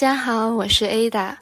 大家好，我是 Ada，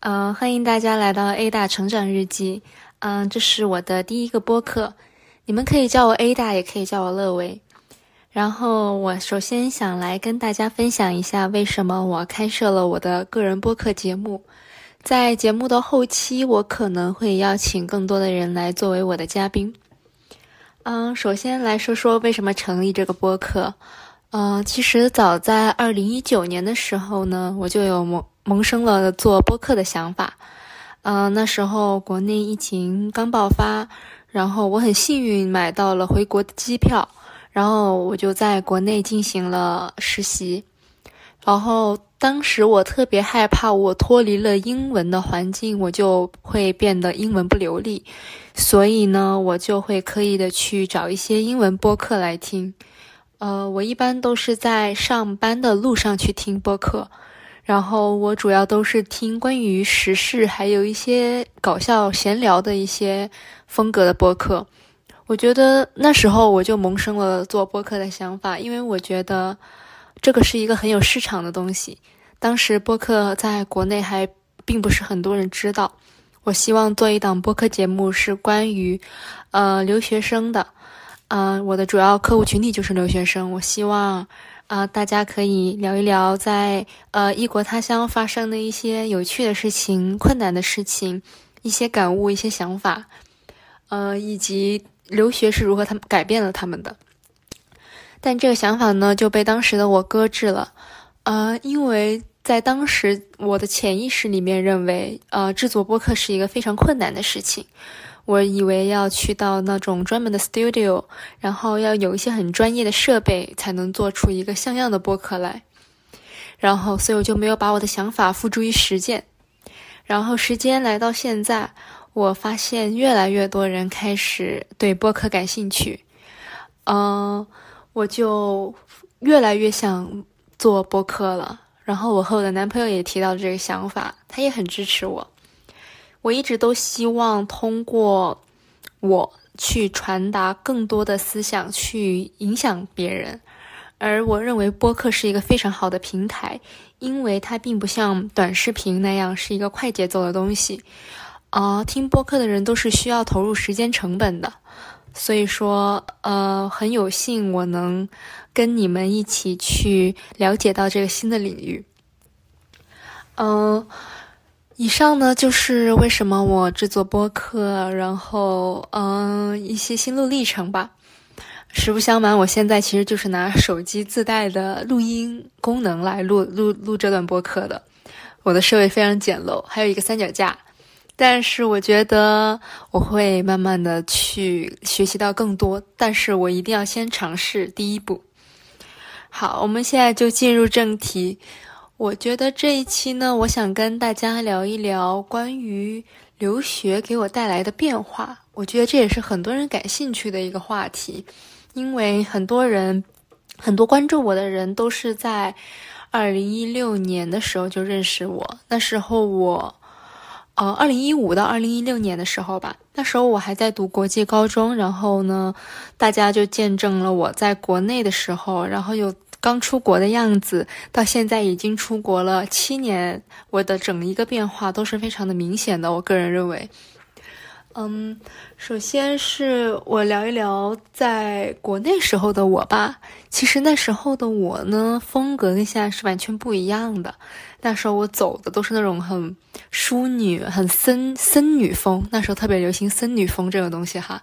嗯，欢迎大家来到 Ada 成长日记，嗯，这是我的第一个播客，你们可以叫我 Ada，也可以叫我乐维。然后我首先想来跟大家分享一下，为什么我开设了我的个人播客节目。在节目的后期，我可能会邀请更多的人来作为我的嘉宾。嗯，首先来说说为什么成立这个播客。嗯，其实早在二零一九年的时候呢，我就有萌萌生了做播客的想法。嗯，那时候国内疫情刚爆发，然后我很幸运买到了回国的机票，然后我就在国内进行了实习。然后当时我特别害怕，我脱离了英文的环境，我就会变得英文不流利，所以呢，我就会刻意的去找一些英文播客来听。呃，我一般都是在上班的路上去听播客，然后我主要都是听关于时事，还有一些搞笑闲聊的一些风格的播客。我觉得那时候我就萌生了做播客的想法，因为我觉得这个是一个很有市场的东西。当时播客在国内还并不是很多人知道，我希望做一档播客节目，是关于呃留学生的。嗯，我的主要客户群体就是留学生。我希望，啊，大家可以聊一聊在呃异国他乡发生的一些有趣的事情、困难的事情、一些感悟、一些想法，呃，以及留学是如何他们改变了他们的。但这个想法呢，就被当时的我搁置了，呃，因为在当时我的潜意识里面认为，呃，制作播客是一个非常困难的事情。我以为要去到那种专门的 studio，然后要有一些很专业的设备，才能做出一个像样的播客来。然后，所以我就没有把我的想法付诸于实践。然后，时间来到现在，我发现越来越多人开始对播客感兴趣。嗯，我就越来越想做播客了。然后，我和我的男朋友也提到了这个想法，他也很支持我。我一直都希望通过我去传达更多的思想，去影响别人。而我认为播客是一个非常好的平台，因为它并不像短视频那样是一个快节奏的东西。啊，听播客的人都是需要投入时间成本的。所以说，呃，很有幸我能跟你们一起去了解到这个新的领域。嗯。以上呢就是为什么我制作播客，然后嗯一些心路历程吧。实不相瞒，我现在其实就是拿手机自带的录音功能来录录录这段播客的。我的设备非常简陋，还有一个三脚架。但是我觉得我会慢慢的去学习到更多，但是我一定要先尝试第一步。好，我们现在就进入正题。我觉得这一期呢，我想跟大家聊一聊关于留学给我带来的变化。我觉得这也是很多人感兴趣的一个话题，因为很多人、很多关注我的人都是在二零一六年的时候就认识我。那时候我，呃，二零一五到二零一六年的时候吧，那时候我还在读国际高中，然后呢，大家就见证了我在国内的时候，然后又。刚出国的样子，到现在已经出国了七年，我的整一个变化都是非常的明显的。我个人认为，嗯，首先是我聊一聊在国内时候的我吧。其实那时候的我呢，风格跟现在是完全不一样的。那时候我走的都是那种很淑女、很森森女风，那时候特别流行森女风这个东西哈。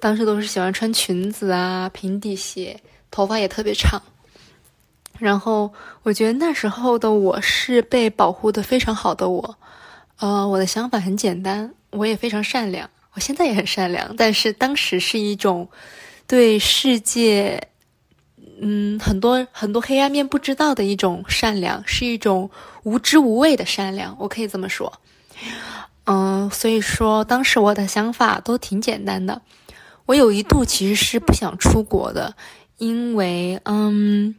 当时都是喜欢穿裙子啊、平底鞋，头发也特别长。然后我觉得那时候的我是被保护的非常好的我，呃，我的想法很简单，我也非常善良，我现在也很善良，但是当时是一种对世界，嗯，很多很多黑暗面不知道的一种善良，是一种无知无畏的善良，我可以这么说，嗯，所以说当时我的想法都挺简单的，我有一度其实是不想出国的，因为嗯。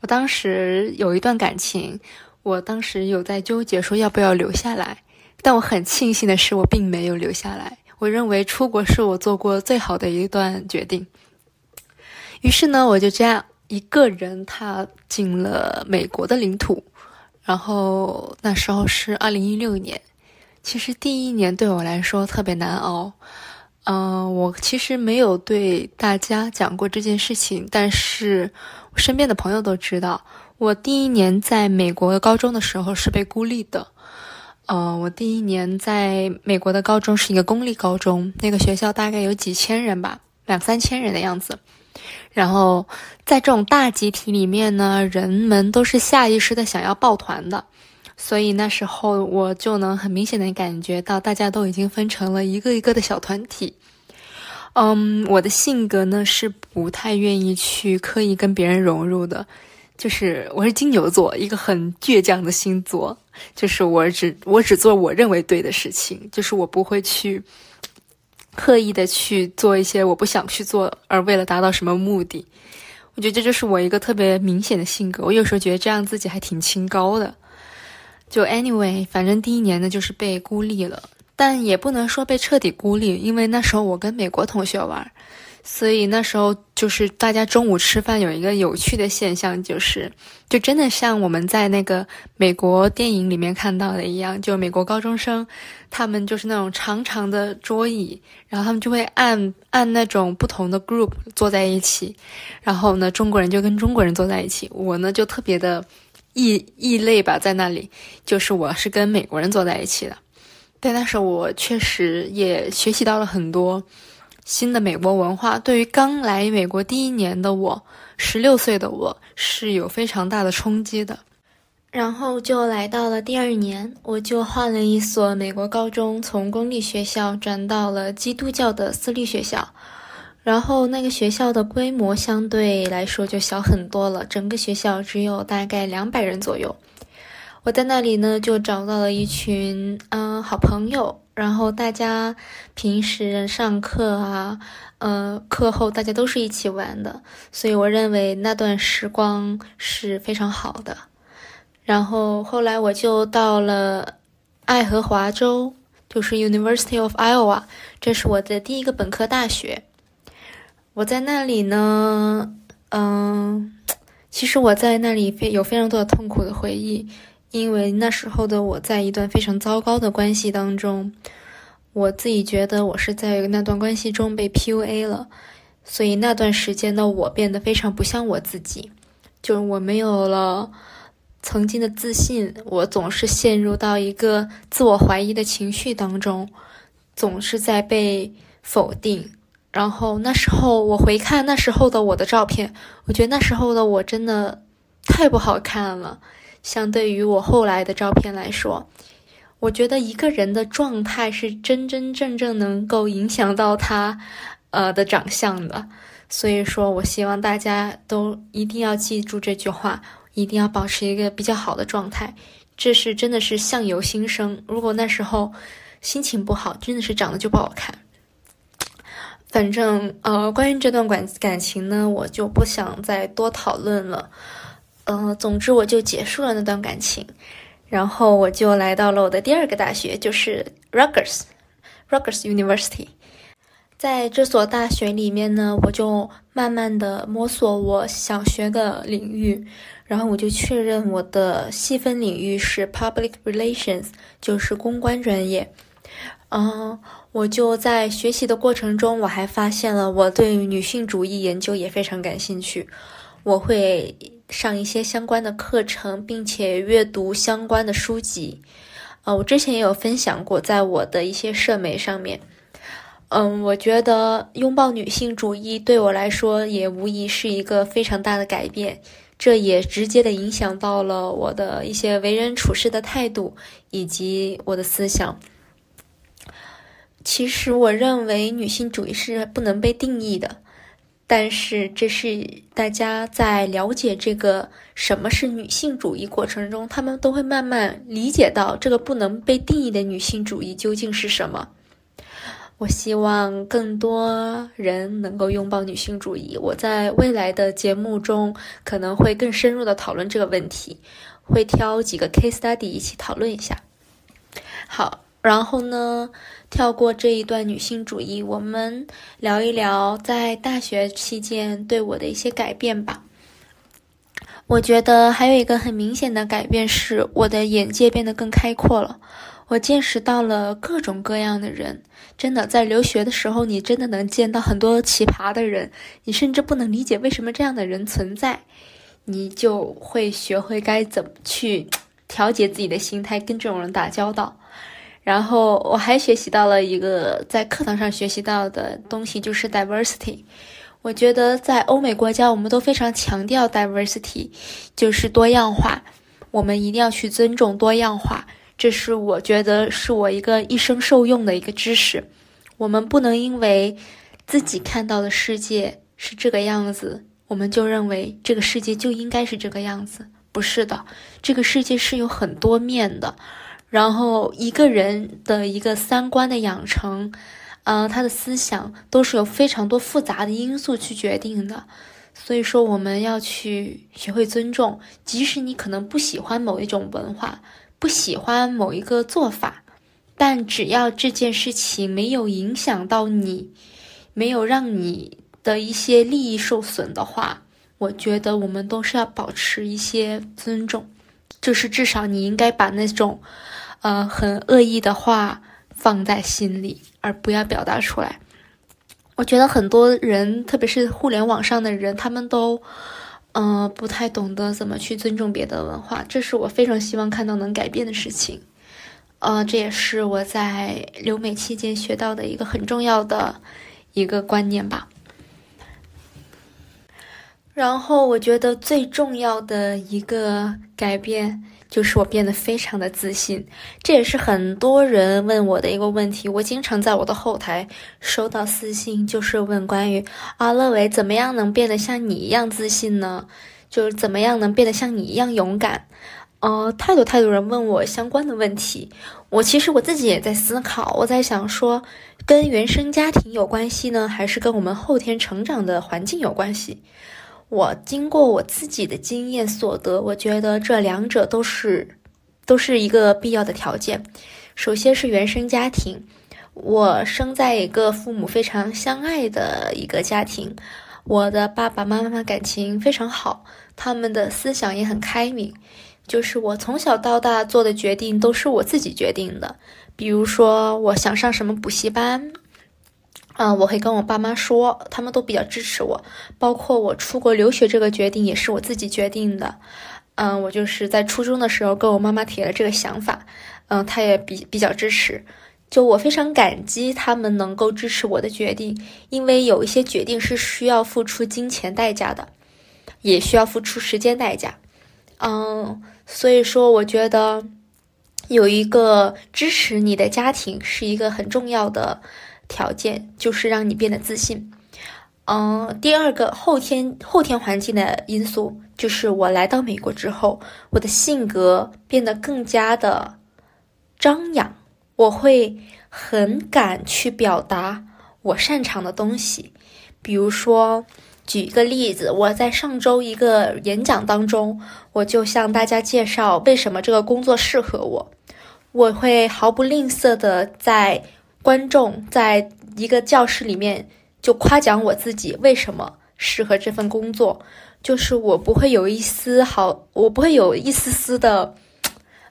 我当时有一段感情，我当时有在纠结说要不要留下来，但我很庆幸的是我并没有留下来。我认为出国是我做过最好的一段决定。于是呢，我就这样一个人踏进了美国的领土，然后那时候是二零一六年。其实第一年对我来说特别难熬。嗯，我其实没有对大家讲过这件事情，但是我身边的朋友都知道，我第一年在美国高中的时候是被孤立的。呃，我第一年在美国的高中是一个公立高中，那个学校大概有几千人吧，两三千人的样子。然后在这种大集体里面呢，人们都是下意识的想要抱团的。所以那时候我就能很明显的感觉到，大家都已经分成了一个一个的小团体。嗯，我的性格呢是不太愿意去刻意跟别人融入的，就是我是金牛座，一个很倔强的星座，就是我只我只做我认为对的事情，就是我不会去刻意的去做一些我不想去做，而为了达到什么目的。我觉得这就是我一个特别明显的性格。我有时候觉得这样自己还挺清高的。就 anyway，反正第一年呢就是被孤立了，但也不能说被彻底孤立，因为那时候我跟美国同学玩，所以那时候就是大家中午吃饭有一个有趣的现象，就是就真的像我们在那个美国电影里面看到的一样，就美国高中生，他们就是那种长长的桌椅，然后他们就会按按那种不同的 group 坐在一起，然后呢中国人就跟中国人坐在一起，我呢就特别的。异异类吧，在那里，就是我是跟美国人坐在一起的，但那时候我确实也学习到了很多新的美国文化。对于刚来美国第一年的我，十六岁的我是有非常大的冲击的。然后就来到了第二年，我就换了一所美国高中，从公立学校转到了基督教的私立学校。然后那个学校的规模相对来说就小很多了，整个学校只有大概两百人左右。我在那里呢，就找到了一群嗯好朋友，然后大家平时上课啊，呃课后大家都是一起玩的，所以我认为那段时光是非常好的。然后后来我就到了爱荷华州，就是 University of Iowa，这是我的第一个本科大学。我在那里呢，嗯，其实我在那里非有非常多的痛苦的回忆，因为那时候的我在一段非常糟糕的关系当中，我自己觉得我是在那段关系中被 PUA 了，所以那段时间的我变得非常不像我自己，就是我没有了曾经的自信，我总是陷入到一个自我怀疑的情绪当中，总是在被否定。然后那时候我回看那时候的我的照片，我觉得那时候的我真的太不好看了。相对于我后来的照片来说，我觉得一个人的状态是真真正正能够影响到他，呃的长相的。所以说我希望大家都一定要记住这句话，一定要保持一个比较好的状态。这是真的是相由心生。如果那时候心情不好，真的是长得就不好看。反正呃，关于这段感感情呢，我就不想再多讨论了。呃，总之我就结束了那段感情，然后我就来到了我的第二个大学，就是 Rutgers，Rutgers University。在这所大学里面呢，我就慢慢的摸索我想学的领域，然后我就确认我的细分领域是 Public Relations，就是公关专业。嗯，我就在学习的过程中，我还发现了我对女性主义研究也非常感兴趣。我会上一些相关的课程，并且阅读相关的书籍。呃，我之前也有分享过，在我的一些社媒上面。嗯，我觉得拥抱女性主义对我来说也无疑是一个非常大的改变，这也直接的影响到了我的一些为人处事的态度以及我的思想。其实我认为女性主义是不能被定义的，但是这是大家在了解这个什么是女性主义过程中，他们都会慢慢理解到这个不能被定义的女性主义究竟是什么。我希望更多人能够拥抱女性主义。我在未来的节目中可能会更深入的讨论这个问题，会挑几个 case study 一起讨论一下。好。然后呢，跳过这一段女性主义，我们聊一聊在大学期间对我的一些改变吧。我觉得还有一个很明显的改变是，我的眼界变得更开阔了。我见识到了各种各样的人，真的在留学的时候，你真的能见到很多奇葩的人，你甚至不能理解为什么这样的人存在，你就会学会该怎么去调节自己的心态，跟这种人打交道。然后我还学习到了一个在课堂上学习到的东西，就是 diversity。我觉得在欧美国家，我们都非常强调 diversity，就是多样化。我们一定要去尊重多样化，这是我觉得是我一个一生受用的一个知识。我们不能因为自己看到的世界是这个样子，我们就认为这个世界就应该是这个样子。不是的，这个世界是有很多面的。然后一个人的一个三观的养成。呃，他的思想都是有非常多复杂的因素去决定的，所以说我们要去学会尊重，即使你可能不喜欢某一种文化，不喜欢某一个做法，但只要这件事情没有影响到你，没有让你的一些利益受损的话，我觉得我们都是要保持一些尊重，就是至少你应该把那种，呃，很恶意的话。放在心里，而不要表达出来。我觉得很多人，特别是互联网上的人，他们都，嗯，不太懂得怎么去尊重别的文化。这是我非常希望看到能改变的事情。呃，这也是我在留美期间学到的一个很重要的一个观念吧。然后，我觉得最重要的一个改变。就是我变得非常的自信，这也是很多人问我的一个问题。我经常在我的后台收到私信，就是问关于啊，乐伟怎么样能变得像你一样自信呢？就是怎么样能变得像你一样勇敢？呃，太多太多人问我相关的问题。我其实我自己也在思考，我在想说，跟原生家庭有关系呢，还是跟我们后天成长的环境有关系？我经过我自己的经验所得，我觉得这两者都是，都是一个必要的条件。首先是原生家庭，我生在一个父母非常相爱的一个家庭，我的爸爸妈妈感情非常好，他们的思想也很开明。就是我从小到大做的决定都是我自己决定的，比如说我想上什么补习班。嗯，我会跟我爸妈说，他们都比较支持我。包括我出国留学这个决定也是我自己决定的。嗯，我就是在初中的时候跟我妈妈提了这个想法，嗯，她也比比较支持。就我非常感激他们能够支持我的决定，因为有一些决定是需要付出金钱代价的，也需要付出时间代价。嗯，所以说我觉得有一个支持你的家庭是一个很重要的。条件就是让你变得自信，嗯，第二个后天后天环境的因素就是我来到美国之后，我的性格变得更加的张扬，我会很敢去表达我擅长的东西，比如说举一个例子，我在上周一个演讲当中，我就向大家介绍为什么这个工作适合我，我会毫不吝啬的在。观众在一个教室里面就夸奖我自己为什么适合这份工作，就是我不会有一丝好，我不会有一丝丝的，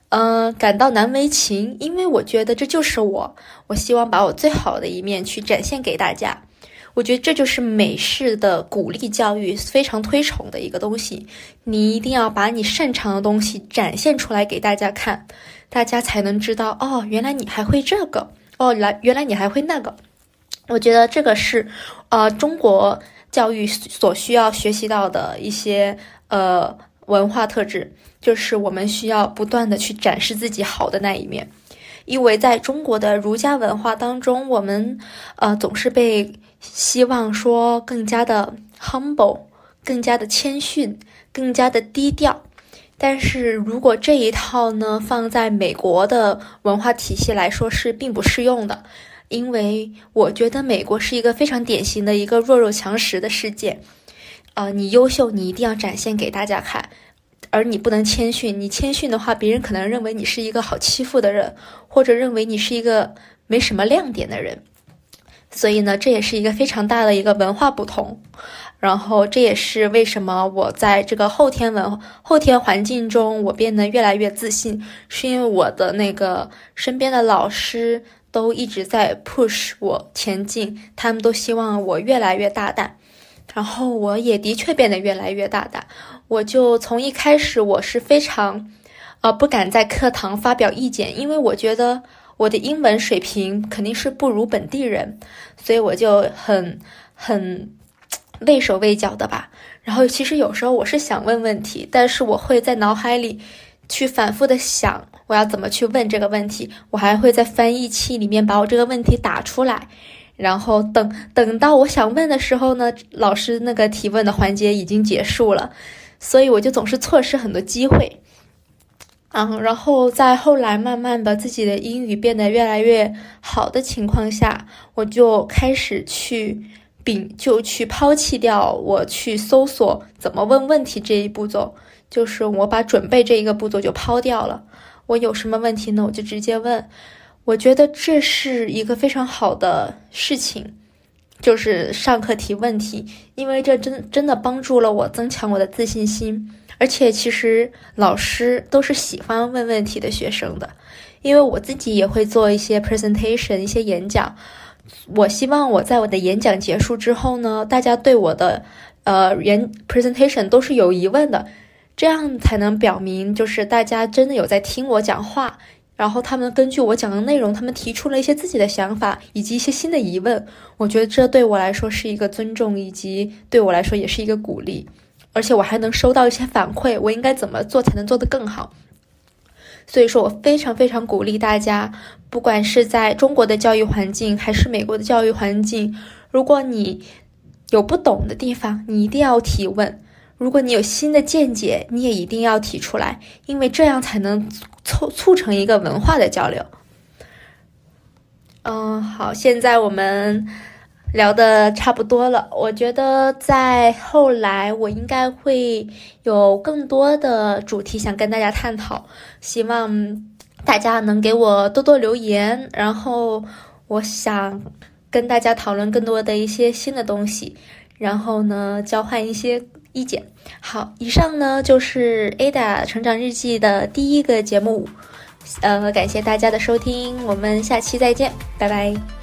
嗯，感到难为情，因为我觉得这就是我，我希望把我最好的一面去展现给大家。我觉得这就是美式的鼓励教育非常推崇的一个东西，你一定要把你擅长的东西展现出来给大家看，大家才能知道哦，原来你还会这个。哦，来，原来你还会那个，我觉得这个是，呃，中国教育所需要学习到的一些呃文化特质，就是我们需要不断的去展示自己好的那一面，因为在中国的儒家文化当中，我们呃总是被希望说更加的 humble，更加的谦逊，更加的低调。但是如果这一套呢放在美国的文化体系来说是并不适用的，因为我觉得美国是一个非常典型的一个弱肉强食的世界，啊，你优秀你一定要展现给大家看，而你不能谦逊，你谦逊的话，别人可能认为你是一个好欺负的人，或者认为你是一个没什么亮点的人。所以呢，这也是一个非常大的一个文化不同。然后这也是为什么我在这个后天文后天环境中，我变得越来越自信，是因为我的那个身边的老师都一直在 push 我前进，他们都希望我越来越大胆。然后我也的确变得越来越大胆。我就从一开始我是非常，呃，不敢在课堂发表意见，因为我觉得我的英文水平肯定是不如本地人，所以我就很很。畏手畏脚的吧，然后其实有时候我是想问问题，但是我会在脑海里去反复的想我要怎么去问这个问题，我还会在翻译器里面把我这个问题打出来，然后等等到我想问的时候呢，老师那个提问的环节已经结束了，所以我就总是错失很多机会。嗯，然后在后来慢慢的自己的英语变得越来越好的情况下，我就开始去。并就去抛弃掉我去搜索怎么问问题这一步骤，就是我把准备这一个步骤就抛掉了。我有什么问题呢？我就直接问。我觉得这是一个非常好的事情，就是上课提问题，因为这真真的帮助了我增强我的自信心。而且其实老师都是喜欢问问题的学生的，因为我自己也会做一些 presentation 一些演讲。我希望我在我的演讲结束之后呢，大家对我的呃原 presentation 都是有疑问的，这样才能表明就是大家真的有在听我讲话，然后他们根据我讲的内容，他们提出了一些自己的想法以及一些新的疑问。我觉得这对我来说是一个尊重，以及对我来说也是一个鼓励，而且我还能收到一些反馈，我应该怎么做才能做得更好。所以说我非常非常鼓励大家，不管是在中国的教育环境还是美国的教育环境，如果你有不懂的地方，你一定要提问；如果你有新的见解，你也一定要提出来，因为这样才能促促成一个文化的交流。嗯，好，现在我们。聊的差不多了，我觉得在后来我应该会有更多的主题想跟大家探讨，希望大家能给我多多留言，然后我想跟大家讨论更多的一些新的东西，然后呢交换一些意见。好，以上呢就是 Ada 成长日记的第一个节目，呃，感谢大家的收听，我们下期再见，拜拜。